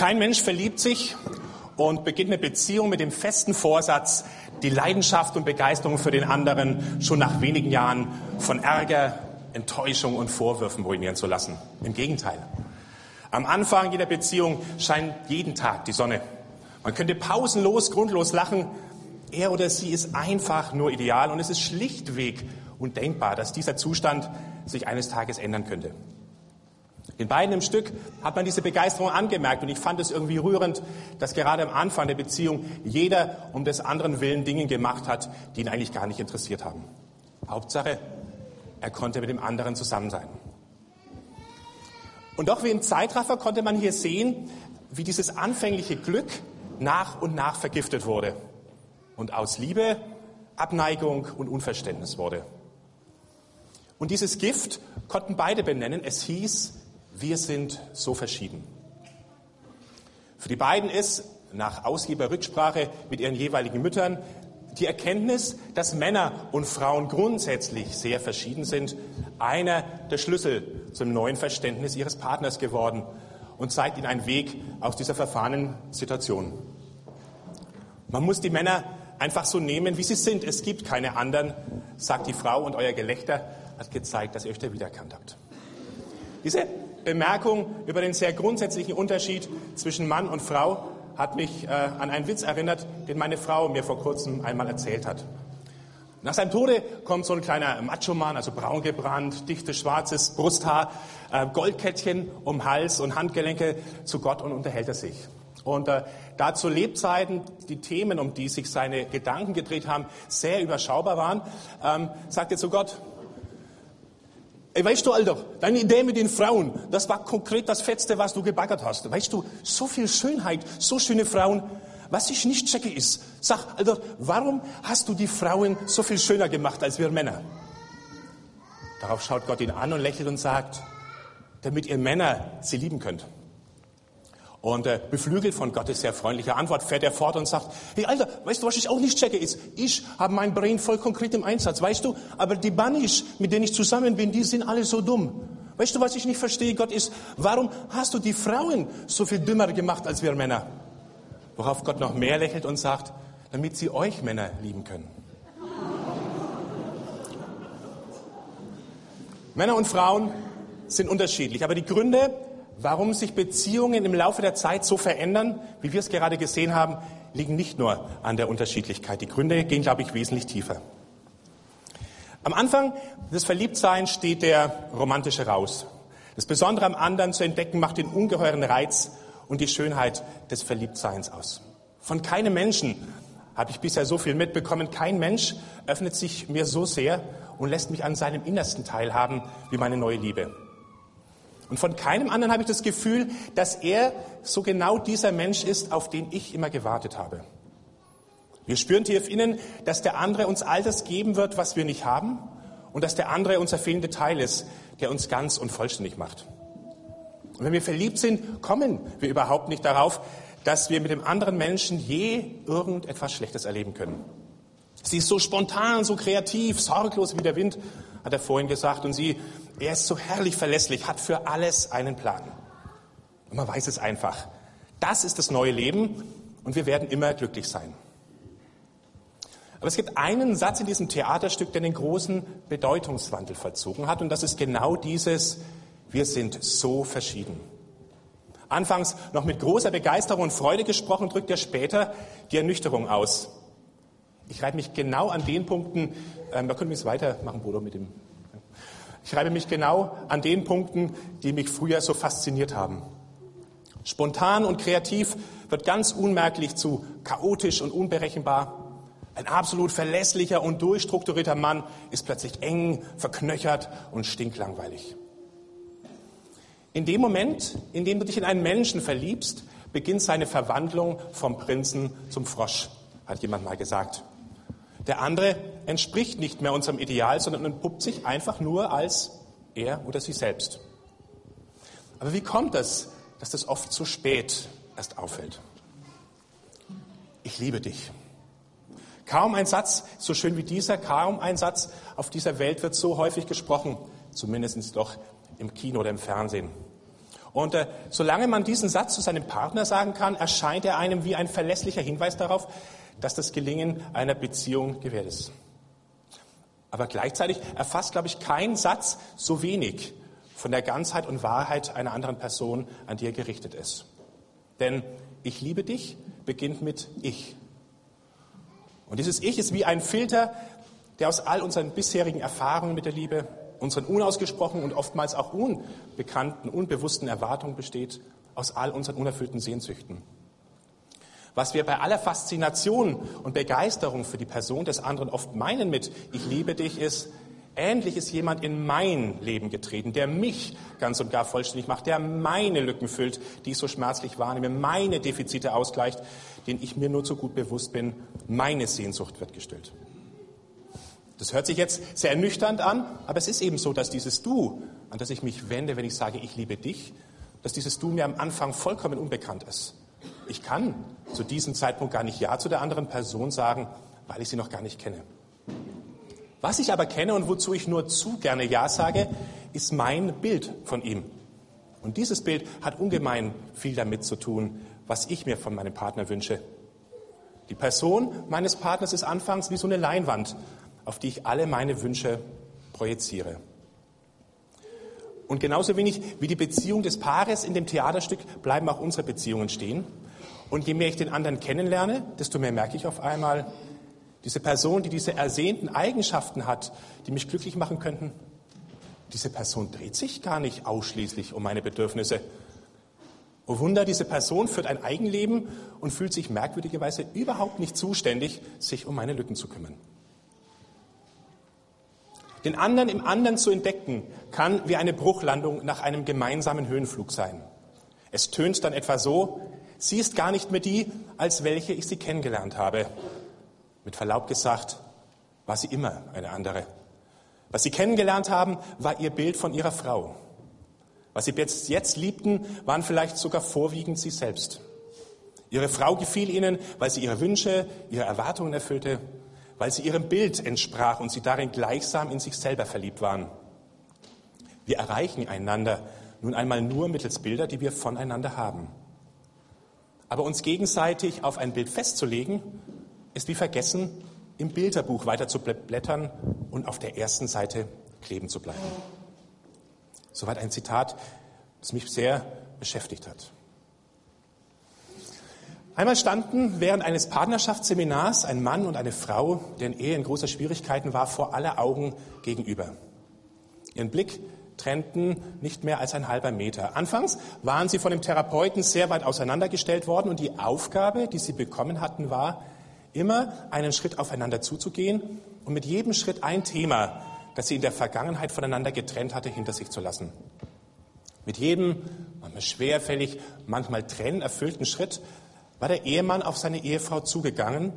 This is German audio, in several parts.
Kein Mensch verliebt sich und beginnt eine Beziehung mit dem festen Vorsatz, die Leidenschaft und Begeisterung für den anderen schon nach wenigen Jahren von Ärger, Enttäuschung und Vorwürfen ruinieren zu lassen. Im Gegenteil. Am Anfang jeder Beziehung scheint jeden Tag die Sonne. Man könnte pausenlos, grundlos lachen. Er oder sie ist einfach nur ideal und es ist schlichtweg undenkbar, dass dieser Zustand sich eines Tages ändern könnte. Den beiden im Stück hat man diese Begeisterung angemerkt und ich fand es irgendwie rührend, dass gerade am Anfang der Beziehung jeder um des anderen Willen Dinge gemacht hat, die ihn eigentlich gar nicht interessiert haben. Hauptsache, er konnte mit dem anderen zusammen sein. Und doch wie im Zeitraffer konnte man hier sehen, wie dieses anfängliche Glück nach und nach vergiftet wurde und aus Liebe Abneigung und Unverständnis wurde. Und dieses Gift konnten beide benennen. Es hieß, wir sind so verschieden. Für die beiden ist, nach ausgiebiger Rücksprache mit ihren jeweiligen Müttern, die Erkenntnis, dass Männer und Frauen grundsätzlich sehr verschieden sind, einer der Schlüssel zum neuen Verständnis ihres Partners geworden und zeigt ihnen einen Weg aus dieser verfahrenen Situation. Man muss die Männer einfach so nehmen, wie sie sind. Es gibt keine anderen, sagt die Frau, und euer Gelächter hat gezeigt, dass ihr euch da wiedererkannt habt. Diese Bemerkung über den sehr grundsätzlichen Unterschied zwischen Mann und Frau hat mich äh, an einen Witz erinnert, den meine Frau mir vor kurzem einmal erzählt hat. Nach seinem Tode kommt so ein kleiner Macho-Mann, also braun gebrannt, dichtes schwarzes Brusthaar, äh, Goldkettchen um Hals und Handgelenke zu Gott und unterhält er sich. Und äh, da zu Lebzeiten die Themen, um die sich seine Gedanken gedreht haben, sehr überschaubar waren, ähm, sagt er zu Gott, Ey, weißt du, Alter, deine Idee mit den Frauen, das war konkret das Fetzte, was du gebaggert hast. Weißt du, so viel Schönheit, so schöne Frauen. Was ich nicht checke ist, sag, Alter, warum hast du die Frauen so viel schöner gemacht als wir Männer? Darauf schaut Gott ihn an und lächelt und sagt, damit ihr Männer sie lieben könnt. Und äh, beflügelt von Gottes sehr freundlicher Antwort fährt er fort und sagt, hey Alter, weißt du, was ich auch nicht checke ist, ich habe mein Brain voll konkret im Einsatz, weißt du, aber die Bunnies, mit denen ich zusammen bin, die sind alle so dumm. Weißt du, was ich nicht verstehe, Gott, ist, warum hast du die Frauen so viel dümmer gemacht als wir Männer? Worauf Gott noch mehr lächelt und sagt, damit sie euch Männer lieben können. Männer und Frauen sind unterschiedlich, aber die Gründe, Warum sich Beziehungen im Laufe der Zeit so verändern, wie wir es gerade gesehen haben, liegen nicht nur an der Unterschiedlichkeit. Die Gründe gehen, glaube ich, wesentlich tiefer. Am Anfang des Verliebtseins steht der romantische Raus. Das Besondere am anderen zu entdecken macht den ungeheuren Reiz und die Schönheit des Verliebtseins aus. Von keinem Menschen habe ich bisher so viel mitbekommen. Kein Mensch öffnet sich mir so sehr und lässt mich an seinem Innersten teilhaben wie meine neue Liebe. Und von keinem anderen habe ich das Gefühl, dass er so genau dieser Mensch ist, auf den ich immer gewartet habe. Wir spüren tief innen, dass der andere uns all das geben wird, was wir nicht haben, und dass der andere unser fehlender Teil ist, der uns ganz und vollständig macht. Und wenn wir verliebt sind, kommen wir überhaupt nicht darauf, dass wir mit dem anderen Menschen je irgendetwas Schlechtes erleben können. Sie ist so spontan, so kreativ, sorglos wie der Wind, hat er vorhin gesagt, und sie er ist so herrlich verlässlich, hat für alles einen Plan. Und man weiß es einfach. Das ist das neue Leben und wir werden immer glücklich sein. Aber es gibt einen Satz in diesem Theaterstück, der den großen Bedeutungswandel vollzogen hat und das ist genau dieses, wir sind so verschieden. Anfangs noch mit großer Begeisterung und Freude gesprochen, drückt er später die Ernüchterung aus. Ich reibe mich genau an den Punkten, ähm, da können wir es weitermachen, Bruder, mit dem ich reibe mich genau an den Punkten, die mich früher so fasziniert haben. Spontan und kreativ wird ganz unmerklich zu chaotisch und unberechenbar. Ein absolut verlässlicher und durchstrukturierter Mann ist plötzlich eng, verknöchert und stinklangweilig. In dem Moment, in dem du dich in einen Menschen verliebst, beginnt seine Verwandlung vom Prinzen zum Frosch, hat jemand mal gesagt. Der andere entspricht nicht mehr unserem Ideal, sondern entpuppt sich einfach nur als er oder sie selbst. Aber wie kommt es, dass das oft zu spät erst auffällt? Ich liebe dich. Kaum ein Satz so schön wie dieser, kaum ein Satz auf dieser Welt wird so häufig gesprochen, zumindest doch im Kino oder im Fernsehen. Und äh, solange man diesen Satz zu seinem Partner sagen kann, erscheint er einem wie ein verlässlicher Hinweis darauf, dass das Gelingen einer Beziehung gewährt ist. Aber gleichzeitig erfasst, glaube ich, kein Satz so wenig von der Ganzheit und Wahrheit einer anderen Person, an die er gerichtet ist. Denn ich liebe dich beginnt mit ich. Und dieses Ich ist wie ein Filter, der aus all unseren bisherigen Erfahrungen mit der Liebe, unseren unausgesprochenen und oftmals auch unbekannten, unbewussten Erwartungen besteht, aus all unseren unerfüllten Sehnsüchten. Was wir bei aller Faszination und Begeisterung für die Person des anderen oft meinen mit Ich liebe dich ist, Endlich ist jemand in mein Leben getreten, der mich ganz und gar vollständig macht, der meine Lücken füllt, die ich so schmerzlich wahrnehme, meine Defizite ausgleicht, denen ich mir nur zu gut bewusst bin. Meine Sehnsucht wird gestillt. Das hört sich jetzt sehr ernüchternd an, aber es ist eben so, dass dieses Du, an das ich mich wende, wenn ich sage, ich liebe dich, dass dieses Du mir am Anfang vollkommen unbekannt ist. Ich kann zu diesem Zeitpunkt gar nicht Ja zu der anderen Person sagen, weil ich sie noch gar nicht kenne. Was ich aber kenne und wozu ich nur zu gerne Ja sage, ist mein Bild von ihm. Und dieses Bild hat ungemein viel damit zu tun, was ich mir von meinem Partner wünsche. Die Person meines Partners ist anfangs wie so eine Leinwand, auf die ich alle meine Wünsche projiziere. Und genauso wenig wie die Beziehung des Paares in dem Theaterstück bleiben auch unsere Beziehungen stehen. Und je mehr ich den anderen kennenlerne, desto mehr merke ich auf einmal, diese Person, die diese ersehnten Eigenschaften hat, die mich glücklich machen könnten, diese Person dreht sich gar nicht ausschließlich um meine Bedürfnisse. Oh Wunder, diese Person führt ein Eigenleben und fühlt sich merkwürdigerweise überhaupt nicht zuständig, sich um meine Lücken zu kümmern. Den anderen im anderen zu entdecken, kann wie eine Bruchlandung nach einem gemeinsamen Höhenflug sein. Es tönt dann etwa so, sie ist gar nicht mehr die, als welche ich sie kennengelernt habe. Mit Verlaub gesagt, war sie immer eine andere. Was sie kennengelernt haben, war ihr Bild von ihrer Frau. Was sie jetzt, jetzt liebten, waren vielleicht sogar vorwiegend sie selbst. Ihre Frau gefiel ihnen, weil sie ihre Wünsche, ihre Erwartungen erfüllte, weil sie ihrem Bild entsprach und sie darin gleichsam in sich selber verliebt waren. Wir erreichen einander nun einmal nur mittels Bilder, die wir voneinander haben. Aber uns gegenseitig auf ein Bild festzulegen, ist wie vergessen, im Bilderbuch weiter zu blättern und auf der ersten Seite kleben zu bleiben. Soweit ein Zitat, das mich sehr beschäftigt hat. Einmal standen während eines Partnerschaftsseminars ein Mann und eine Frau, deren Ehe in großer Schwierigkeiten war, vor aller Augen gegenüber. Ihren Blick trennten nicht mehr als ein halber Meter. Anfangs waren sie von dem Therapeuten sehr weit auseinandergestellt worden und die Aufgabe, die sie bekommen hatten, war, immer einen Schritt aufeinander zuzugehen und mit jedem Schritt ein Thema, das sie in der Vergangenheit voneinander getrennt hatte, hinter sich zu lassen. Mit jedem, manchmal schwerfällig, manchmal trennerfüllten Schritt war der Ehemann auf seine Ehefrau zugegangen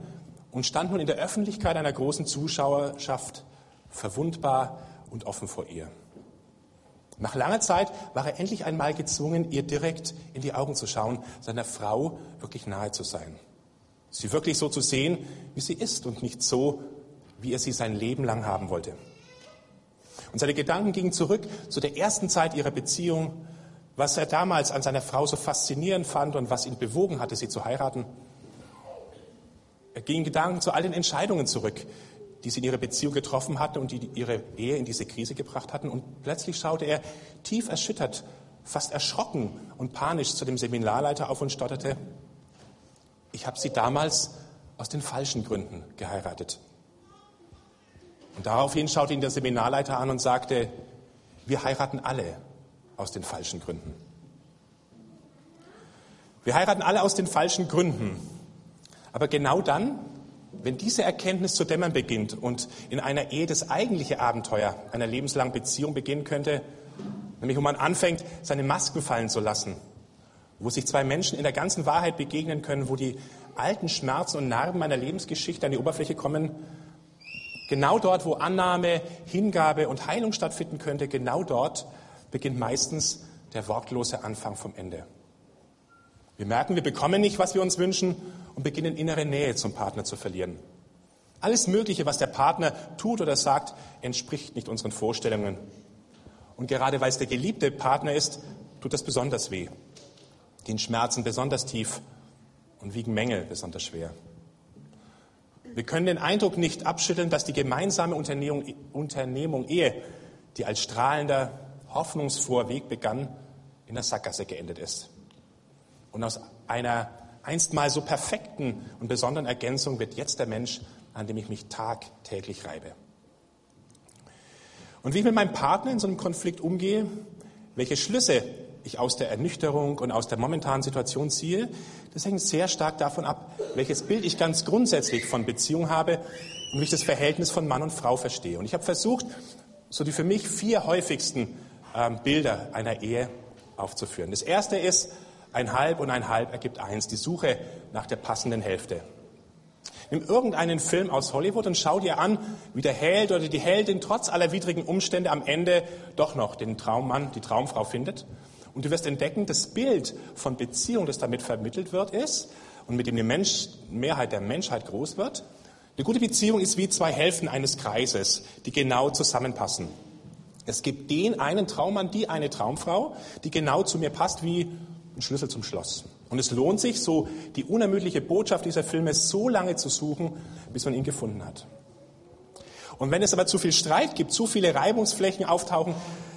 und stand nun in der Öffentlichkeit einer großen Zuschauerschaft verwundbar und offen vor ihr. Nach langer Zeit war er endlich einmal gezwungen, ihr direkt in die Augen zu schauen, seiner Frau wirklich nahe zu sein. Sie wirklich so zu sehen, wie sie ist und nicht so, wie er sie sein Leben lang haben wollte. Und seine Gedanken gingen zurück zu der ersten Zeit ihrer Beziehung, was er damals an seiner Frau so faszinierend fand und was ihn bewogen hatte, sie zu heiraten. Er ging Gedanken zu all den Entscheidungen zurück, die sie in ihrer Beziehung getroffen hatten und die ihre Ehe in diese Krise gebracht hatten. Und plötzlich schaute er tief erschüttert, fast erschrocken und panisch zu dem Seminarleiter auf und stotterte, ich habe sie damals aus den falschen Gründen geheiratet. Und daraufhin schaute ihn der Seminarleiter an und sagte, wir heiraten alle aus den falschen Gründen. Wir heiraten alle aus den falschen Gründen. Aber genau dann, wenn diese Erkenntnis zu dämmern beginnt und in einer Ehe das eigentliche Abenteuer einer lebenslangen Beziehung beginnen könnte, nämlich wo man anfängt, seine Masken fallen zu lassen, wo sich zwei Menschen in der ganzen Wahrheit begegnen können, wo die alten Schmerzen und Narben meiner Lebensgeschichte an die Oberfläche kommen, genau dort, wo Annahme, Hingabe und Heilung stattfinden könnte, genau dort beginnt meistens der wortlose Anfang vom Ende. Wir merken, wir bekommen nicht, was wir uns wünschen und beginnen innere Nähe zum Partner zu verlieren. Alles Mögliche, was der Partner tut oder sagt, entspricht nicht unseren Vorstellungen. Und gerade weil es der geliebte Partner ist, tut das besonders weh. Den Schmerzen besonders tief und wiegen Mängel besonders schwer. Wir können den Eindruck nicht abschütteln, dass die gemeinsame Unternehmung, Unternehmung Ehe, die als strahlender, hoffnungsfroher Weg begann, in der Sackgasse geendet ist. Und aus einer einstmal so perfekten und besonderen Ergänzung wird jetzt der Mensch, an dem ich mich tagtäglich reibe. Und wie ich mit meinem Partner in so einem Konflikt umgehe, welche Schlüsse ich aus der Ernüchterung und aus der momentanen Situation ziehe, das hängt sehr stark davon ab, welches Bild ich ganz grundsätzlich von Beziehung habe und wie ich das Verhältnis von Mann und Frau verstehe. Und ich habe versucht, so die für mich vier häufigsten ähm, Bilder einer Ehe aufzuführen. Das erste ist, ein Halb und ein Halb ergibt eins, die Suche nach der passenden Hälfte. Nimm irgendeinen Film aus Hollywood und schau dir an, wie der Held oder die Heldin trotz aller widrigen Umstände am Ende doch noch den Traummann, die Traumfrau findet. Und du wirst entdecken, das Bild von Beziehung, das damit vermittelt wird, ist, und mit dem die Mensch, Mehrheit der Menschheit groß wird, eine gute Beziehung ist wie zwei Hälften eines Kreises, die genau zusammenpassen. Es gibt den einen Traummann, die eine Traumfrau, die genau zu mir passt wie ein Schlüssel zum Schloss. Und es lohnt sich, so die unermüdliche Botschaft dieser Filme so lange zu suchen, bis man ihn gefunden hat. Und wenn es aber zu viel Streit gibt, zu viele Reibungsflächen auftauchen,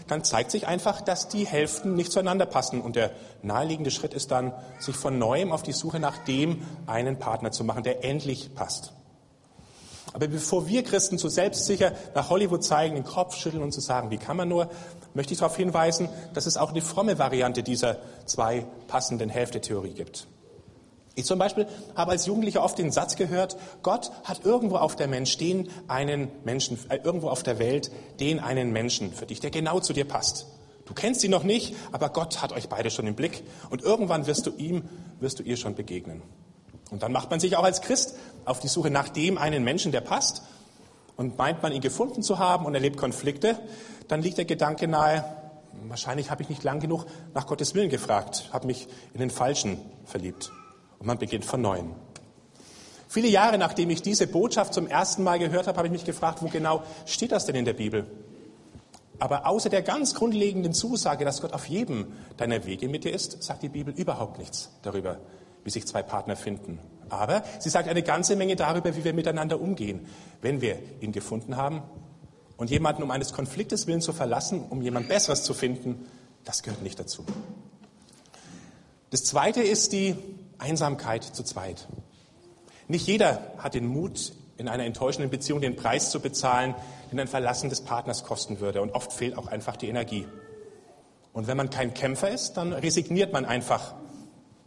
dann zeigt sich einfach, dass die Hälften nicht zueinander passen. Und der naheliegende Schritt ist dann, sich von neuem auf die Suche nach dem einen Partner zu machen, der endlich passt. Aber bevor wir Christen zu selbstsicher nach Hollywood zeigen, den Kopf schütteln und zu sagen, wie kann man nur, möchte ich darauf hinweisen, dass es auch eine fromme Variante dieser zwei passenden Hälfte-Theorie gibt. Ich zum Beispiel habe als Jugendlicher oft den Satz gehört, Gott hat irgendwo auf der Mensch den einen Menschen, äh, irgendwo auf der Welt den einen Menschen für dich, der genau zu dir passt. Du kennst ihn noch nicht, aber Gott hat euch beide schon im Blick und irgendwann wirst du ihm, wirst du ihr schon begegnen. Und dann macht man sich auch als Christ auf die Suche nach dem einen Menschen, der passt und meint man ihn gefunden zu haben und erlebt Konflikte, dann liegt der Gedanke nahe, wahrscheinlich habe ich nicht lang genug nach Gottes Willen gefragt, habe mich in den Falschen verliebt. Und man beginnt von neuem. Viele Jahre nachdem ich diese Botschaft zum ersten Mal gehört habe, habe ich mich gefragt, wo genau steht das denn in der Bibel? Aber außer der ganz grundlegenden Zusage, dass Gott auf jedem deiner Wege mit dir ist, sagt die Bibel überhaupt nichts darüber, wie sich zwei Partner finden. Aber sie sagt eine ganze Menge darüber, wie wir miteinander umgehen, wenn wir ihn gefunden haben. Und jemanden um eines Konfliktes willen zu verlassen, um jemand Besseres zu finden, das gehört nicht dazu. Das Zweite ist die Einsamkeit zu zweit. Nicht jeder hat den Mut, in einer enttäuschenden Beziehung den Preis zu bezahlen, den ein Verlassen des Partners kosten würde. Und oft fehlt auch einfach die Energie. Und wenn man kein Kämpfer ist, dann resigniert man einfach,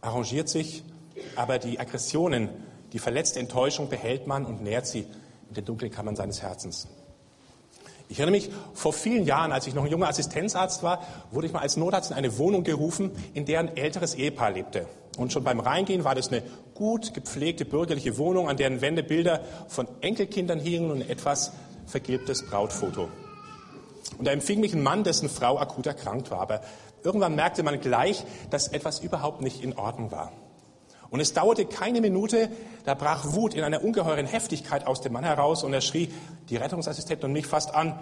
arrangiert sich, aber die Aggressionen, die verletzte Enttäuschung behält man und nährt sie in den dunklen Kammern seines Herzens. Ich erinnere mich, vor vielen Jahren, als ich noch ein junger Assistenzarzt war, wurde ich mal als Notarzt in eine Wohnung gerufen, in der ein älteres Ehepaar lebte. Und schon beim Reingehen war das eine gut gepflegte bürgerliche Wohnung, an deren Wände Bilder von Enkelkindern hingen und ein etwas vergilbtes Brautfoto. Und da empfing mich ein Mann, dessen Frau akut erkrankt war. Aber irgendwann merkte man gleich, dass etwas überhaupt nicht in Ordnung war. Und es dauerte keine Minute, da brach Wut in einer ungeheuren Heftigkeit aus dem Mann heraus und er schrie die Rettungsassistentin und mich fast an,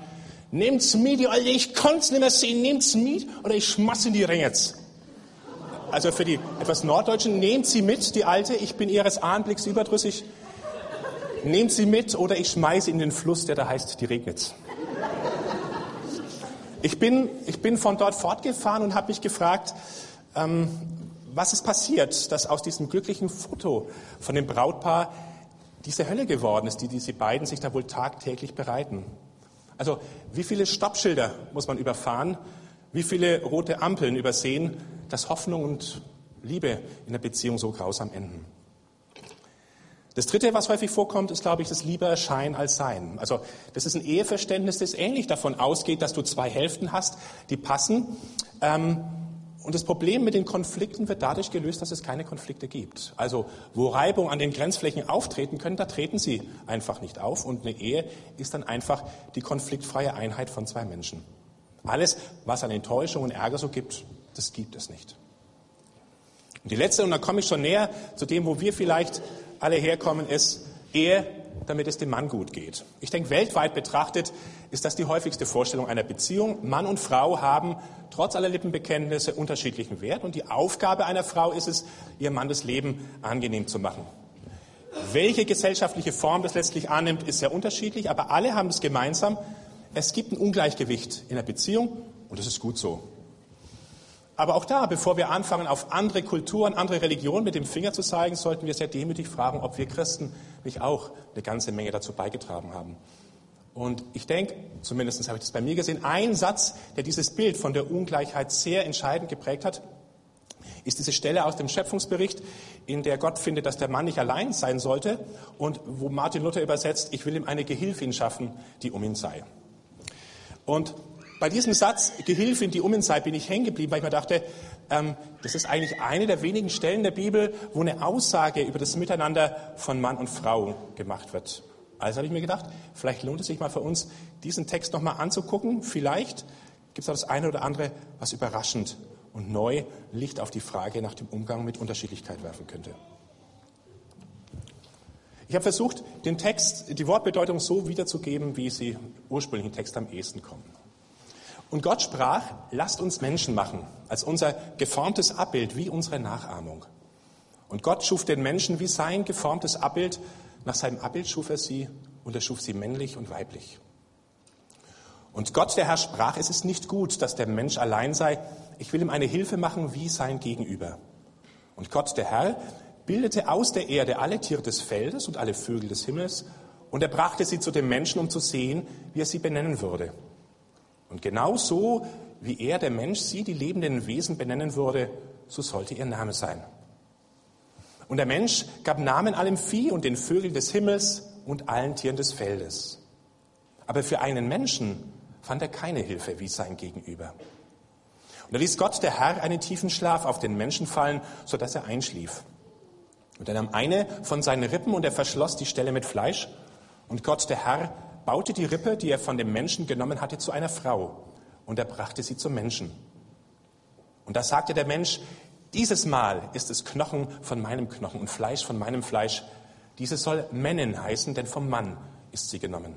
nehmt's mit, ihr Alter, ich kann's nicht mehr sehen, nehmt's mit oder ich schmass in die Ringetz. Also für die etwas Norddeutschen, nehmt sie mit, die Alte, ich bin ihres Anblicks überdrüssig. Nehmt sie mit oder ich schmeiße in den Fluss, der da heißt die Regnitz. Ich bin, ich bin von dort fortgefahren und habe mich gefragt, ähm, was ist passiert, dass aus diesem glücklichen Foto von dem Brautpaar diese Hölle geworden ist, die diese beiden sich da wohl tagtäglich bereiten. Also wie viele Stoppschilder muss man überfahren, wie viele rote Ampeln übersehen, dass Hoffnung und Liebe in der Beziehung so grausam enden. Das Dritte, was häufig vorkommt, ist, glaube ich, das lieber Schein als Sein. Also das ist ein Eheverständnis, das ähnlich davon ausgeht, dass du zwei Hälften hast, die passen. Ähm, und das Problem mit den Konflikten wird dadurch gelöst, dass es keine Konflikte gibt. Also wo Reibung an den Grenzflächen auftreten können, da treten sie einfach nicht auf. Und eine Ehe ist dann einfach die konfliktfreie Einheit von zwei Menschen. Alles, was an Enttäuschung und Ärger so gibt, das gibt es nicht. Und die letzte, und da komme ich schon näher zu dem, wo wir vielleicht alle herkommen, ist, Ehe damit es dem Mann gut geht. Ich denke, weltweit betrachtet ist das die häufigste Vorstellung einer Beziehung. Mann und Frau haben trotz aller Lippenbekenntnisse unterschiedlichen Wert und die Aufgabe einer Frau ist es, ihrem Mann das Leben angenehm zu machen. Welche gesellschaftliche Form das letztlich annimmt, ist sehr unterschiedlich, aber alle haben es gemeinsam, es gibt ein Ungleichgewicht in der Beziehung und das ist gut so. Aber auch da, bevor wir anfangen, auf andere Kulturen, andere Religionen mit dem Finger zu zeigen, sollten wir sehr demütig fragen, ob wir Christen nicht auch eine ganze Menge dazu beigetragen haben. Und ich denke, zumindest habe ich das bei mir gesehen, ein Satz, der dieses Bild von der Ungleichheit sehr entscheidend geprägt hat, ist diese Stelle aus dem Schöpfungsbericht, in der Gott findet, dass der Mann nicht allein sein sollte und wo Martin Luther übersetzt, ich will ihm eine Gehilfin schaffen, die um ihn sei. Und bei diesem Satz, Gehilfin, die um ihn sei, bin ich hängen geblieben, weil ich mir dachte, ähm, das ist eigentlich eine der wenigen Stellen der Bibel, wo eine Aussage über das Miteinander von Mann und Frau gemacht wird. Also habe ich mir gedacht, vielleicht lohnt es sich mal für uns, diesen Text nochmal anzugucken. Vielleicht gibt es auch das eine oder andere, was überraschend und neu Licht auf die Frage nach dem Umgang mit Unterschiedlichkeit werfen könnte. Ich habe versucht, den Text, die Wortbedeutung so wiederzugeben, wie sie im ursprünglichen Text am ehesten kommen. Und Gott sprach, lasst uns Menschen machen, als unser geformtes Abbild, wie unsere Nachahmung. Und Gott schuf den Menschen wie sein geformtes Abbild. Nach seinem Abbild schuf er sie und er schuf sie männlich und weiblich. Und Gott, der Herr, sprach, es ist nicht gut, dass der Mensch allein sei. Ich will ihm eine Hilfe machen wie sein Gegenüber. Und Gott, der Herr, bildete aus der Erde alle Tiere des Feldes und alle Vögel des Himmels und er brachte sie zu dem Menschen, um zu sehen, wie er sie benennen würde. Und genau so, wie er, der Mensch, sie, die lebenden Wesen, benennen würde, so sollte ihr Name sein. Und der Mensch gab Namen allem Vieh und den Vögeln des Himmels und allen Tieren des Feldes. Aber für einen Menschen fand er keine Hilfe wie sein Gegenüber. Und da ließ Gott, der Herr, einen tiefen Schlaf auf den Menschen fallen, sodass er einschlief. Und er nahm eine von seinen Rippen und er verschloss die Stelle mit Fleisch. Und Gott, der Herr, baute die Rippe, die er von dem Menschen genommen hatte, zu einer Frau und er brachte sie zum Menschen. Und da sagte der Mensch, dieses Mal ist es Knochen von meinem Knochen und Fleisch von meinem Fleisch. Diese soll Männin heißen, denn vom Mann ist sie genommen.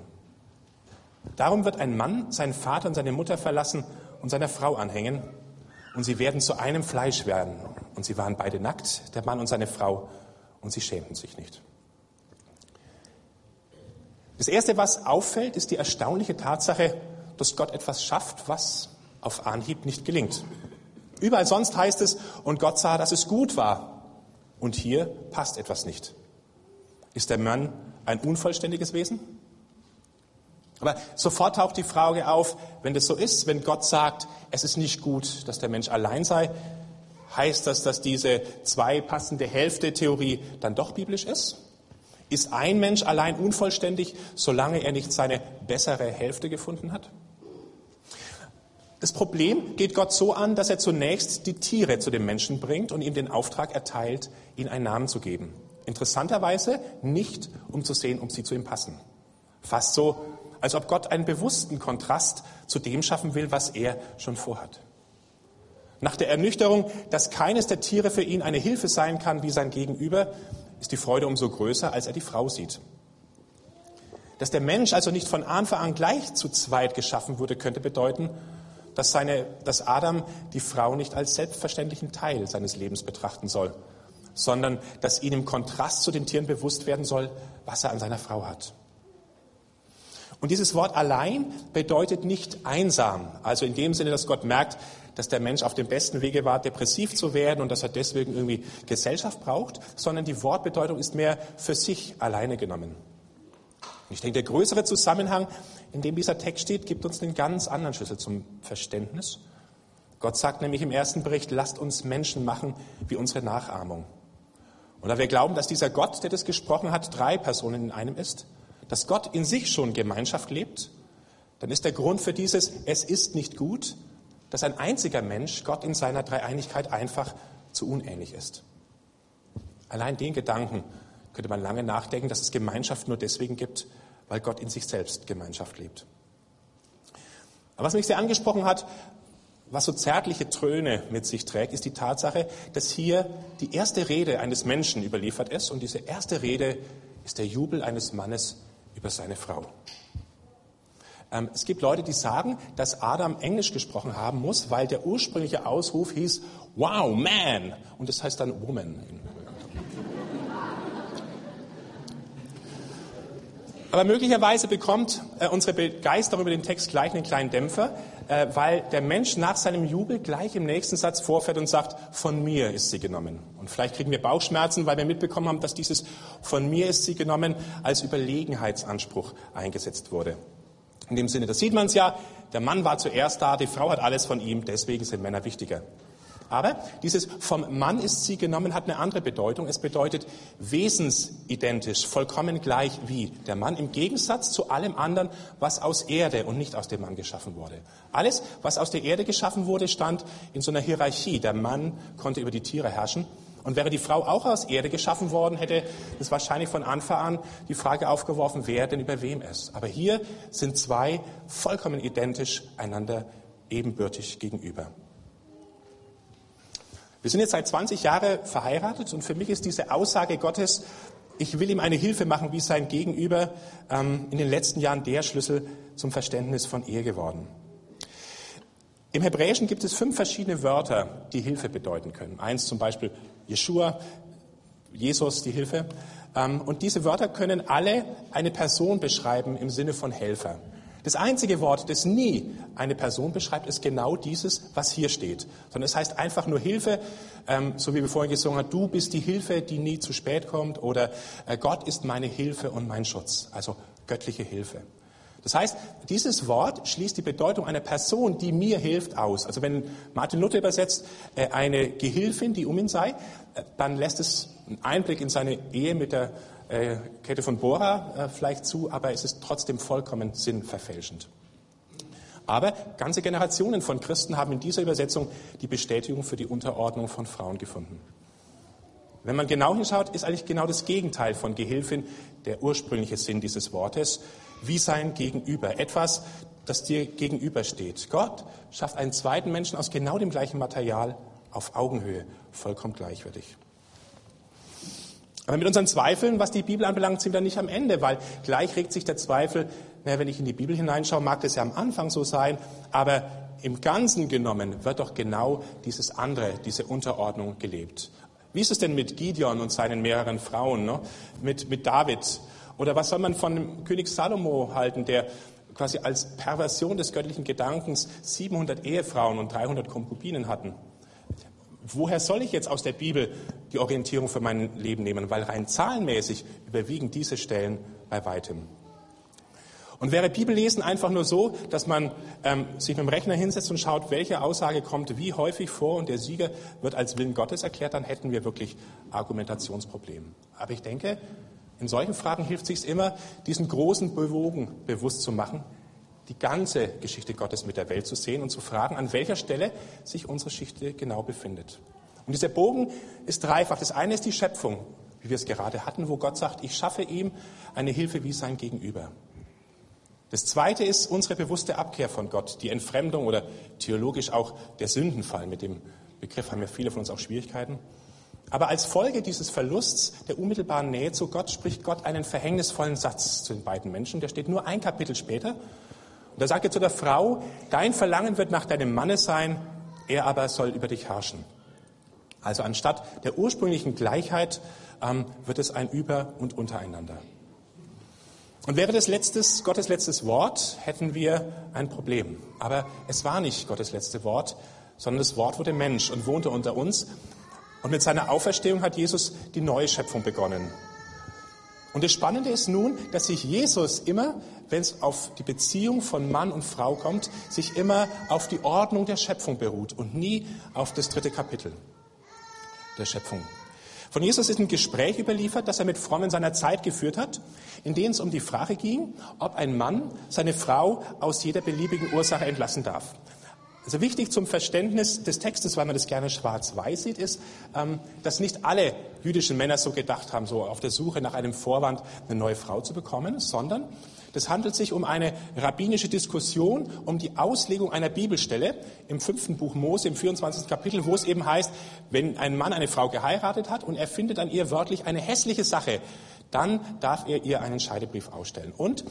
Darum wird ein Mann seinen Vater und seine Mutter verlassen und seiner Frau anhängen, und sie werden zu einem Fleisch werden. Und sie waren beide nackt, der Mann und seine Frau, und sie schämten sich nicht. Das Erste, was auffällt, ist die erstaunliche Tatsache, dass Gott etwas schafft, was auf Anhieb nicht gelingt. Überall sonst heißt es, und Gott sah, dass es gut war. Und hier passt etwas nicht. Ist der Mann ein unvollständiges Wesen? Aber sofort taucht die Frage auf, wenn das so ist, wenn Gott sagt, es ist nicht gut, dass der Mensch allein sei, heißt das, dass diese zwei passende Hälfte-Theorie dann doch biblisch ist? Ist ein Mensch allein unvollständig, solange er nicht seine bessere Hälfte gefunden hat? Das Problem geht Gott so an, dass er zunächst die Tiere zu dem Menschen bringt und ihm den Auftrag erteilt, ihnen einen Namen zu geben. Interessanterweise nicht, um zu sehen, ob sie zu ihm passen. Fast so, als ob Gott einen bewussten Kontrast zu dem schaffen will, was er schon vorhat. Nach der Ernüchterung, dass keines der Tiere für ihn eine Hilfe sein kann wie sein Gegenüber, ist die Freude umso größer, als er die Frau sieht. Dass der Mensch also nicht von Anfang an gleich zu zweit geschaffen wurde, könnte bedeuten, dass, seine, dass Adam die Frau nicht als selbstverständlichen Teil seines Lebens betrachten soll, sondern dass ihm im Kontrast zu den Tieren bewusst werden soll, was er an seiner Frau hat. Und dieses Wort allein bedeutet nicht einsam, also in dem Sinne, dass Gott merkt, dass der Mensch auf dem besten Wege war, depressiv zu werden und dass er deswegen irgendwie Gesellschaft braucht, sondern die Wortbedeutung ist mehr für sich alleine genommen. Ich denke, der größere Zusammenhang, in dem dieser Text steht, gibt uns einen ganz anderen Schlüssel zum Verständnis. Gott sagt nämlich im ersten Bericht, lasst uns Menschen machen wie unsere Nachahmung. Und da wir glauben, dass dieser Gott, der das gesprochen hat, drei Personen in einem ist, dass Gott in sich schon Gemeinschaft lebt, dann ist der Grund für dieses, es ist nicht gut, dass ein einziger Mensch Gott in seiner Dreieinigkeit einfach zu unähnlich ist. Allein den Gedanken könnte man lange nachdenken, dass es Gemeinschaft nur deswegen gibt, weil Gott in sich selbst Gemeinschaft lebt. Aber was mich sehr angesprochen hat, was so zärtliche Tröne mit sich trägt, ist die Tatsache, dass hier die erste Rede eines Menschen überliefert ist. Und diese erste Rede ist der Jubel eines Mannes über seine Frau. Ähm, es gibt Leute, die sagen, dass Adam Englisch gesprochen haben muss, weil der ursprüngliche Ausruf hieß, wow, man, und das heißt dann woman. Aber möglicherweise bekommt äh, unsere Begeisterung über den Text gleich einen kleinen Dämpfer, äh, weil der Mensch nach seinem Jubel gleich im nächsten Satz vorfährt und sagt, von mir ist sie genommen. Und vielleicht kriegen wir Bauchschmerzen, weil wir mitbekommen haben, dass dieses von mir ist sie genommen als Überlegenheitsanspruch eingesetzt wurde. In dem Sinne, das sieht man es ja, der Mann war zuerst da, die Frau hat alles von ihm, deswegen sind Männer wichtiger. Aber dieses vom Mann ist sie genommen hat eine andere Bedeutung. Es bedeutet wesensidentisch, vollkommen gleich wie der Mann im Gegensatz zu allem anderen, was aus Erde und nicht aus dem Mann geschaffen wurde. Alles, was aus der Erde geschaffen wurde, stand in so einer Hierarchie. Der Mann konnte über die Tiere herrschen. Und wäre die Frau auch aus Erde geschaffen worden, hätte es wahrscheinlich von Anfang an die Frage aufgeworfen, wer denn über wem ist. Aber hier sind zwei vollkommen identisch einander ebenbürtig gegenüber. Wir sind jetzt seit 20 Jahren verheiratet und für mich ist diese Aussage Gottes, ich will ihm eine Hilfe machen wie sein Gegenüber, ähm, in den letzten Jahren der Schlüssel zum Verständnis von Ehe geworden. Im Hebräischen gibt es fünf verschiedene Wörter, die Hilfe bedeuten können. Eins zum Beispiel Jeshua, Jesus, die Hilfe. Ähm, und diese Wörter können alle eine Person beschreiben im Sinne von Helfer. Das einzige Wort, das nie eine Person beschreibt, ist genau dieses, was hier steht. Sondern es heißt einfach nur Hilfe, ähm, so wie wir vorhin gesungen haben, du bist die Hilfe, die nie zu spät kommt, oder äh, Gott ist meine Hilfe und mein Schutz. Also göttliche Hilfe. Das heißt, dieses Wort schließt die Bedeutung einer Person, die mir hilft, aus. Also wenn Martin Luther übersetzt, äh, eine Gehilfin, die um ihn sei, äh, dann lässt es einen Einblick in seine Ehe mit der äh, Kette von Bora vielleicht zu, aber es ist trotzdem vollkommen sinnverfälschend. Aber ganze Generationen von Christen haben in dieser Übersetzung die Bestätigung für die Unterordnung von Frauen gefunden. Wenn man genau hinschaut, ist eigentlich genau das Gegenteil von Gehilfin der ursprüngliche Sinn dieses Wortes, wie sein Gegenüber, etwas, das dir gegenübersteht. Gott schafft einen zweiten Menschen aus genau dem gleichen Material auf Augenhöhe, vollkommen gleichwertig. Aber mit unseren Zweifeln, was die Bibel anbelangt, sind wir nicht am Ende, weil gleich regt sich der Zweifel, naja, wenn ich in die Bibel hineinschaue, mag das ja am Anfang so sein, aber im Ganzen genommen wird doch genau dieses andere, diese Unterordnung gelebt. Wie ist es denn mit Gideon und seinen mehreren Frauen, ne? mit, mit David? Oder was soll man von König Salomo halten, der quasi als Perversion des göttlichen Gedankens 700 Ehefrauen und 300 Konkubinen hatten? woher soll ich jetzt aus der Bibel die Orientierung für mein Leben nehmen? Weil rein zahlenmäßig überwiegen diese Stellen bei weitem. Und wäre Bibellesen einfach nur so, dass man ähm, sich mit dem Rechner hinsetzt und schaut, welche Aussage kommt wie häufig vor und der Sieger wird als Willen Gottes erklärt, dann hätten wir wirklich Argumentationsprobleme. Aber ich denke, in solchen Fragen hilft es sich immer, diesen großen Bewogen bewusst zu machen, die ganze Geschichte Gottes mit der Welt zu sehen und zu fragen, an welcher Stelle sich unsere Geschichte genau befindet. Und dieser Bogen ist dreifach. Das eine ist die Schöpfung, wie wir es gerade hatten, wo Gott sagt, ich schaffe ihm eine Hilfe wie sein Gegenüber. Das zweite ist unsere bewusste Abkehr von Gott, die Entfremdung oder theologisch auch der Sündenfall. Mit dem Begriff haben ja viele von uns auch Schwierigkeiten. Aber als Folge dieses Verlusts der unmittelbaren Nähe zu Gott spricht Gott einen verhängnisvollen Satz zu den beiden Menschen. Der steht nur ein Kapitel später und da sagt er zu der Frau, dein Verlangen wird nach deinem Manne sein, er aber soll über dich herrschen. Also anstatt der ursprünglichen Gleichheit ähm, wird es ein Über und Untereinander. Und wäre das letztes, Gottes letztes Wort, hätten wir ein Problem. Aber es war nicht Gottes letzte Wort, sondern das Wort wurde Mensch und wohnte unter uns. Und mit seiner Auferstehung hat Jesus die neue Schöpfung begonnen. Und das Spannende ist nun, dass sich Jesus immer, wenn es auf die Beziehung von Mann und Frau kommt, sich immer auf die Ordnung der Schöpfung beruht und nie auf das dritte Kapitel der Schöpfung. Von Jesus ist ein Gespräch überliefert, das er mit Frommen seiner Zeit geführt hat, in dem es um die Frage ging, ob ein Mann seine Frau aus jeder beliebigen Ursache entlassen darf. Also wichtig zum Verständnis des Textes, weil man das gerne schwarz-weiß sieht, ist, ähm, dass nicht alle jüdischen Männer so gedacht haben, so auf der Suche nach einem Vorwand eine neue Frau zu bekommen, sondern Das handelt sich um eine rabbinische Diskussion um die Auslegung einer Bibelstelle im fünften Buch Mose, im 24. Kapitel, wo es eben heißt, wenn ein Mann eine Frau geheiratet hat und er findet an ihr wörtlich eine hässliche Sache, dann darf er ihr einen Scheidebrief ausstellen. Und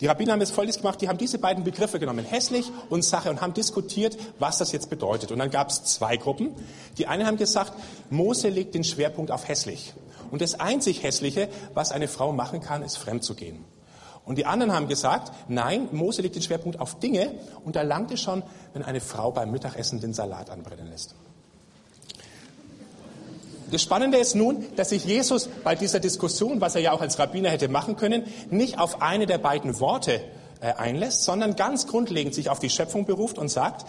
die Rabbiner haben es folgendes gemacht, die haben diese beiden Begriffe genommen, hässlich und Sache, und haben diskutiert, was das jetzt bedeutet. Und dann gab es zwei Gruppen. Die einen haben gesagt, Mose legt den Schwerpunkt auf hässlich. Und das einzig Hässliche, was eine Frau machen kann, ist fremd zu gehen. Und die anderen haben gesagt, nein, Mose legt den Schwerpunkt auf Dinge und da langt es schon, wenn eine Frau beim Mittagessen den Salat anbrennen lässt. Das Spannende ist nun, dass sich Jesus bei dieser Diskussion, was er ja auch als Rabbiner hätte machen können, nicht auf eine der beiden Worte äh, einlässt, sondern ganz grundlegend sich auf die Schöpfung beruft und sagt,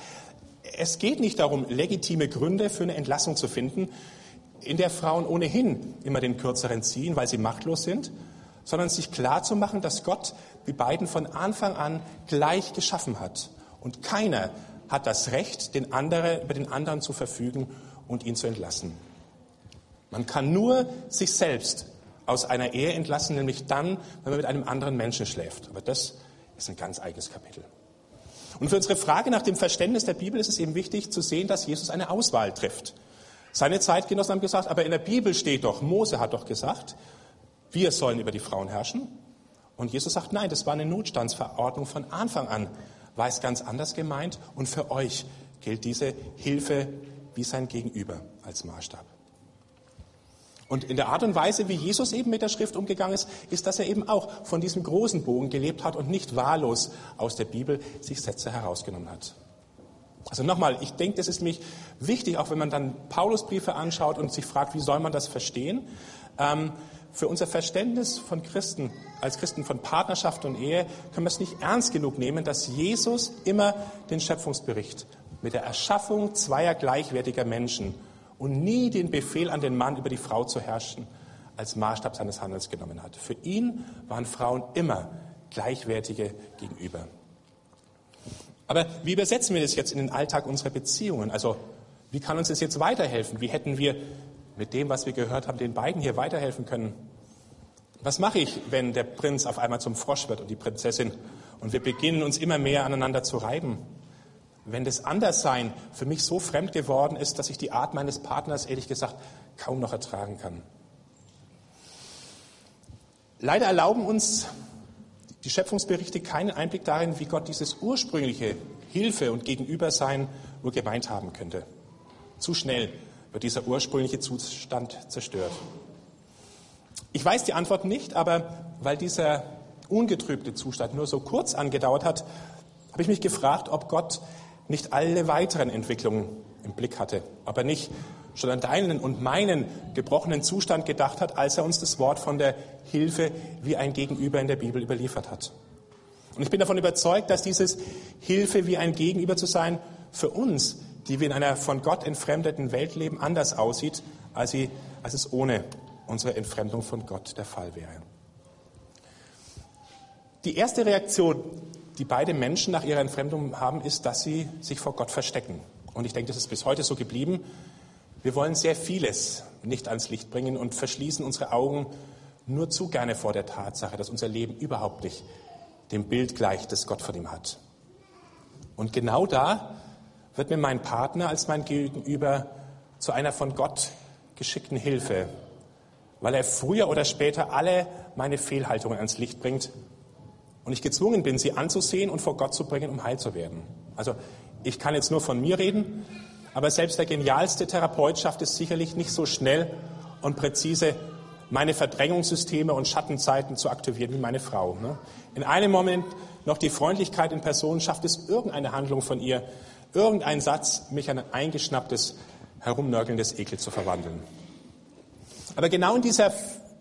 es geht nicht darum, legitime Gründe für eine Entlassung zu finden, in der Frauen ohnehin immer den Kürzeren ziehen, weil sie machtlos sind, sondern sich klar zu machen, dass Gott die beiden von Anfang an gleich geschaffen hat. Und keiner hat das Recht, den andere, über den anderen zu verfügen und ihn zu entlassen. Man kann nur sich selbst aus einer Ehe entlassen, nämlich dann, wenn man mit einem anderen Menschen schläft. Aber das ist ein ganz eigenes Kapitel. Und für unsere Frage nach dem Verständnis der Bibel ist es eben wichtig zu sehen, dass Jesus eine Auswahl trifft. Seine Zeitgenossen haben gesagt, aber in der Bibel steht doch, Mose hat doch gesagt, wir sollen über die Frauen herrschen. Und Jesus sagt, nein, das war eine Notstandsverordnung von Anfang an, war es ganz anders gemeint und für euch gilt diese Hilfe wie sein Gegenüber als Maßstab. Und in der Art und Weise, wie Jesus eben mit der Schrift umgegangen ist, ist, dass er eben auch von diesem großen Bogen gelebt hat und nicht wahllos aus der Bibel sich Sätze herausgenommen hat. Also nochmal, ich denke, das ist nämlich wichtig, auch wenn man dann Paulusbriefe anschaut und sich fragt, wie soll man das verstehen? Ähm, für unser Verständnis von Christen, als Christen von Partnerschaft und Ehe, können wir es nicht ernst genug nehmen, dass Jesus immer den Schöpfungsbericht mit der Erschaffung zweier gleichwertiger Menschen und nie den Befehl an den Mann, über die Frau zu herrschen, als Maßstab seines Handels genommen hat. Für ihn waren Frauen immer gleichwertige gegenüber. Aber wie übersetzen wir das jetzt in den Alltag unserer Beziehungen? Also wie kann uns das jetzt weiterhelfen? Wie hätten wir mit dem, was wir gehört haben, den beiden hier weiterhelfen können? Was mache ich, wenn der Prinz auf einmal zum Frosch wird und die Prinzessin und wir beginnen uns immer mehr aneinander zu reiben? Wenn das Anderssein für mich so fremd geworden ist, dass ich die Art meines Partners ehrlich gesagt kaum noch ertragen kann. Leider erlauben uns die Schöpfungsberichte keinen Einblick darin, wie Gott dieses ursprüngliche Hilfe und Gegenübersein nur gemeint haben könnte. Zu schnell wird dieser ursprüngliche Zustand zerstört. Ich weiß die Antwort nicht, aber weil dieser ungetrübte Zustand nur so kurz angedauert hat, habe ich mich gefragt, ob Gott nicht alle weiteren Entwicklungen im Blick hatte, aber nicht schon an deinen und meinen gebrochenen Zustand gedacht hat, als er uns das Wort von der Hilfe wie ein Gegenüber in der Bibel überliefert hat. Und ich bin davon überzeugt, dass dieses Hilfe wie ein Gegenüber zu sein für uns, die wir in einer von Gott entfremdeten Welt leben, anders aussieht, als, sie, als es ohne unsere Entfremdung von Gott der Fall wäre. Die erste Reaktion die beide Menschen nach ihrer Entfremdung haben, ist, dass sie sich vor Gott verstecken. Und ich denke, das ist bis heute so geblieben. Wir wollen sehr vieles nicht ans Licht bringen und verschließen unsere Augen nur zu gerne vor der Tatsache, dass unser Leben überhaupt nicht dem Bild gleicht, das Gott von ihm hat. Und genau da wird mir mein Partner als mein Gegenüber zu einer von Gott geschickten Hilfe, weil er früher oder später alle meine Fehlhaltungen ans Licht bringt und ich gezwungen bin, sie anzusehen und vor Gott zu bringen, um heil zu werden. Also ich kann jetzt nur von mir reden, aber selbst der genialste Therapeut schafft es sicherlich nicht so schnell und präzise, meine Verdrängungssysteme und Schattenzeiten zu aktivieren wie meine Frau. Ne? In einem Moment noch die Freundlichkeit in Person schafft es irgendeine Handlung von ihr, irgendein Satz, mich an ein eingeschnapptes, herumnörgelndes Ekel zu verwandeln. Aber genau in dieser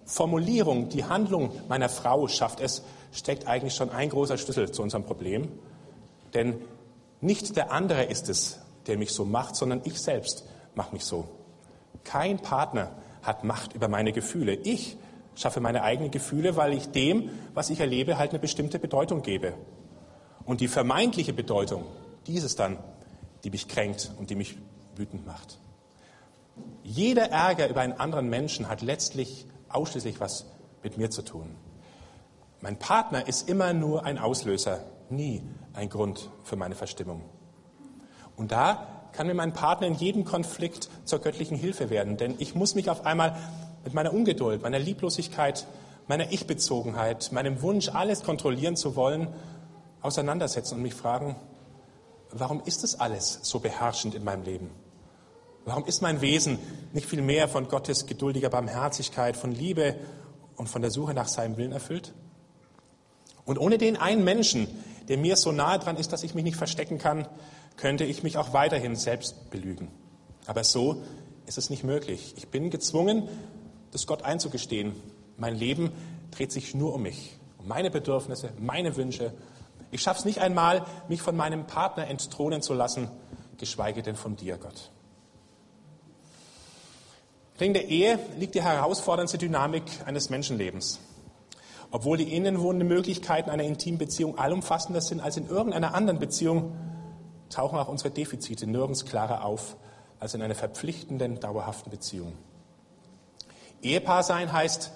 Formulierung, die Handlung meiner Frau schafft es, steckt eigentlich schon ein großer Schlüssel zu unserem Problem. Denn nicht der andere ist es, der mich so macht, sondern ich selbst mache mich so. Kein Partner hat Macht über meine Gefühle. Ich schaffe meine eigenen Gefühle, weil ich dem, was ich erlebe, halt eine bestimmte Bedeutung gebe. Und die vermeintliche Bedeutung, die ist es dann, die mich kränkt und die mich wütend macht. Jeder Ärger über einen anderen Menschen hat letztlich ausschließlich was mit mir zu tun. Mein Partner ist immer nur ein Auslöser, nie ein Grund für meine Verstimmung. Und da kann mir mein Partner in jedem Konflikt zur göttlichen Hilfe werden, denn ich muss mich auf einmal mit meiner Ungeduld, meiner Lieblosigkeit, meiner Ich-Bezogenheit, meinem Wunsch, alles kontrollieren zu wollen, auseinandersetzen und mich fragen, warum ist das alles so beherrschend in meinem Leben? Warum ist mein Wesen nicht viel mehr von Gottes geduldiger Barmherzigkeit, von Liebe und von der Suche nach seinem Willen erfüllt? Und ohne den einen Menschen, der mir so nahe dran ist, dass ich mich nicht verstecken kann, könnte ich mich auch weiterhin selbst belügen. Aber so ist es nicht möglich. Ich bin gezwungen, das Gott einzugestehen. Mein Leben dreht sich nur um mich, um meine Bedürfnisse, meine Wünsche. Ich schaffe es nicht einmal, mich von meinem Partner entthronen zu lassen, geschweige denn von dir, Gott. In der Ehe liegt die herausfordernde Dynamik eines Menschenlebens. Obwohl die innenwohnenden Möglichkeiten einer intimen Beziehung allumfassender sind als in irgendeiner anderen Beziehung, tauchen auch unsere Defizite nirgends klarer auf als in einer verpflichtenden, dauerhaften Beziehung. Ehepaar sein heißt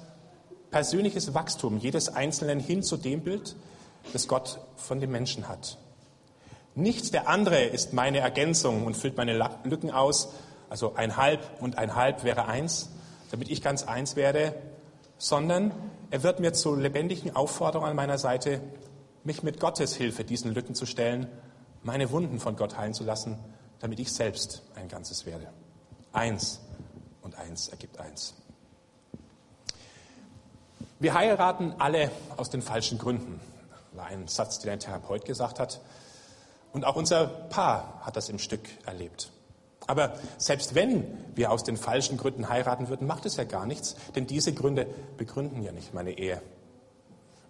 persönliches Wachstum jedes Einzelnen hin zu dem Bild, das Gott von dem Menschen hat. Nicht der andere ist meine Ergänzung und füllt meine Lücken aus, also ein halb und ein halb wäre eins, damit ich ganz eins werde, sondern er wird mir zur lebendigen Aufforderung an meiner Seite, mich mit Gottes Hilfe diesen Lücken zu stellen, meine Wunden von Gott heilen zu lassen, damit ich selbst ein Ganzes werde. Eins und eins ergibt eins. Wir heiraten alle aus den falschen Gründen, war ein Satz, den ein Therapeut gesagt hat. Und auch unser Paar hat das im Stück erlebt. Aber selbst wenn wir aus den falschen Gründen heiraten würden, macht es ja gar nichts, denn diese Gründe begründen ja nicht meine Ehe.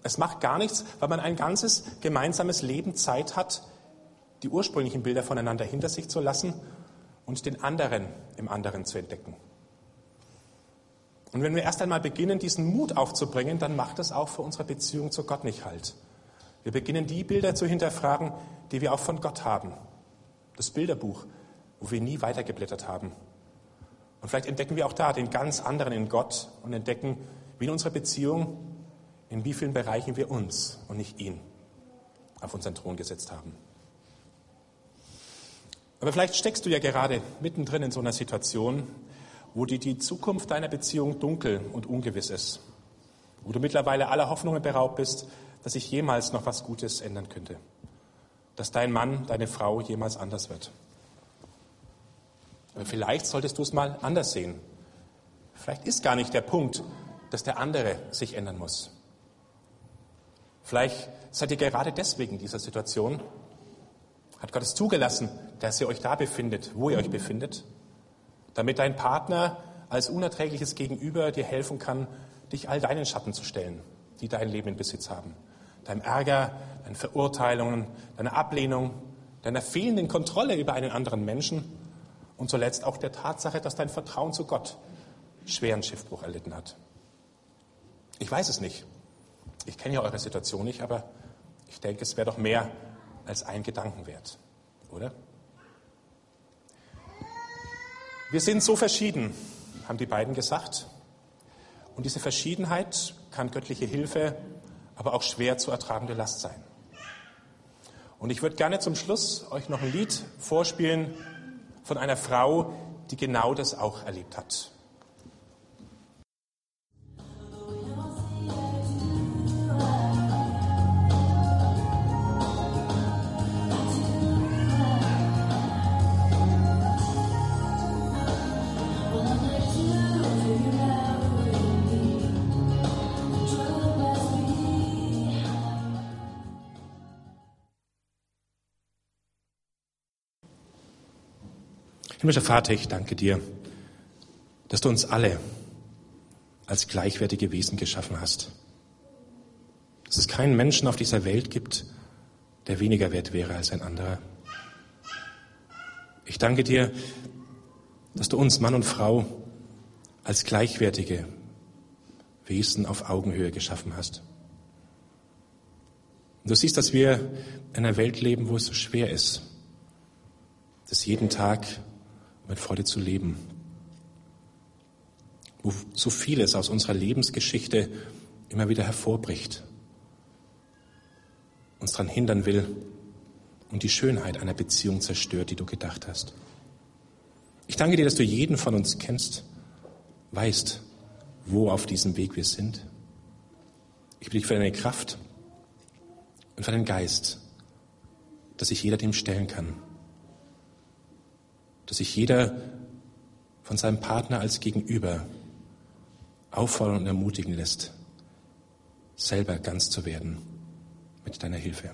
Es macht gar nichts, weil man ein ganzes gemeinsames Leben Zeit hat, die ursprünglichen Bilder voneinander hinter sich zu lassen und den anderen im anderen zu entdecken. Und wenn wir erst einmal beginnen, diesen Mut aufzubringen, dann macht es auch für unsere Beziehung zu Gott nicht halt. Wir beginnen die Bilder zu hinterfragen, die wir auch von Gott haben. Das Bilderbuch, wo wir nie weitergeblättert haben. Und vielleicht entdecken wir auch da den ganz anderen in Gott und entdecken, wie in unserer Beziehung, in wie vielen Bereichen wir uns und nicht ihn auf unseren Thron gesetzt haben. Aber vielleicht steckst du ja gerade mittendrin in so einer Situation, wo dir die Zukunft deiner Beziehung dunkel und ungewiss ist, wo du mittlerweile aller Hoffnungen beraubt bist, dass sich jemals noch was Gutes ändern könnte, dass dein Mann, deine Frau jemals anders wird. Aber vielleicht solltest du es mal anders sehen. Vielleicht ist gar nicht der Punkt, dass der andere sich ändern muss. Vielleicht seid ihr gerade deswegen in dieser Situation. Hat Gott es zugelassen, dass ihr euch da befindet, wo ihr euch befindet, damit dein Partner als unerträgliches Gegenüber dir helfen kann, dich all deinen Schatten zu stellen, die dein Leben in Besitz haben. Deinem Ärger, deinen Verurteilungen, deiner Ablehnung, deiner fehlenden Kontrolle über einen anderen Menschen und zuletzt auch der Tatsache, dass dein Vertrauen zu Gott schweren Schiffbruch erlitten hat. Ich weiß es nicht. Ich kenne ja eure Situation nicht, aber ich denke, es wäre doch mehr als ein Gedanken wert, oder? Wir sind so verschieden, haben die beiden gesagt. Und diese Verschiedenheit kann göttliche Hilfe, aber auch schwer zu ertragende Last sein. Und ich würde gerne zum Schluss euch noch ein Lied vorspielen, von einer Frau, die genau das auch erlebt hat. Himmlischer Vater, ich danke dir, dass du uns alle als gleichwertige Wesen geschaffen hast. Dass es keinen Menschen auf dieser Welt gibt, der weniger wert wäre als ein anderer. Ich danke dir, dass du uns, Mann und Frau, als gleichwertige Wesen auf Augenhöhe geschaffen hast. Und du siehst, dass wir in einer Welt leben, wo es so schwer ist, dass jeden Tag mit Freude zu leben. Wo so vieles aus unserer Lebensgeschichte immer wieder hervorbricht. uns daran hindern will und die Schönheit einer Beziehung zerstört, die du gedacht hast. Ich danke dir, dass du jeden von uns kennst, weißt, wo auf diesem Weg wir sind. Ich bitte dich für deine Kraft und für deinen Geist, dass sich jeder dem stellen kann. Dass sich jeder von seinem Partner als Gegenüber auffordern und ermutigen lässt, selber ganz zu werden mit deiner Hilfe.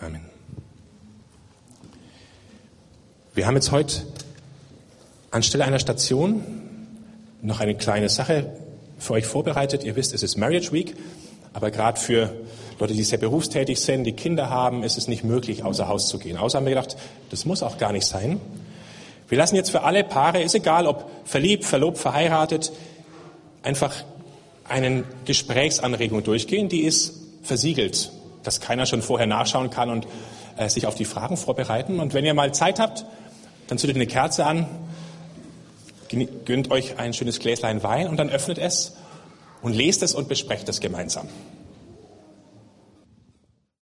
Amen. Wir haben jetzt heute anstelle einer Station noch eine kleine Sache für euch vorbereitet. Ihr wisst, es ist Marriage Week, aber gerade für Leute, die sehr berufstätig sind, die Kinder haben, ist es nicht möglich, außer Haus zu gehen. Außer haben wir gedacht, das muss auch gar nicht sein. Wir lassen jetzt für alle Paare, ist egal, ob verliebt, verlobt, verheiratet, einfach eine Gesprächsanregung durchgehen, die ist versiegelt, dass keiner schon vorher nachschauen kann und äh, sich auf die Fragen vorbereiten. Und wenn ihr mal Zeit habt, dann zündet eine Kerze an, gönnt euch ein schönes Gläslein Wein und dann öffnet es und lest es und besprecht es gemeinsam.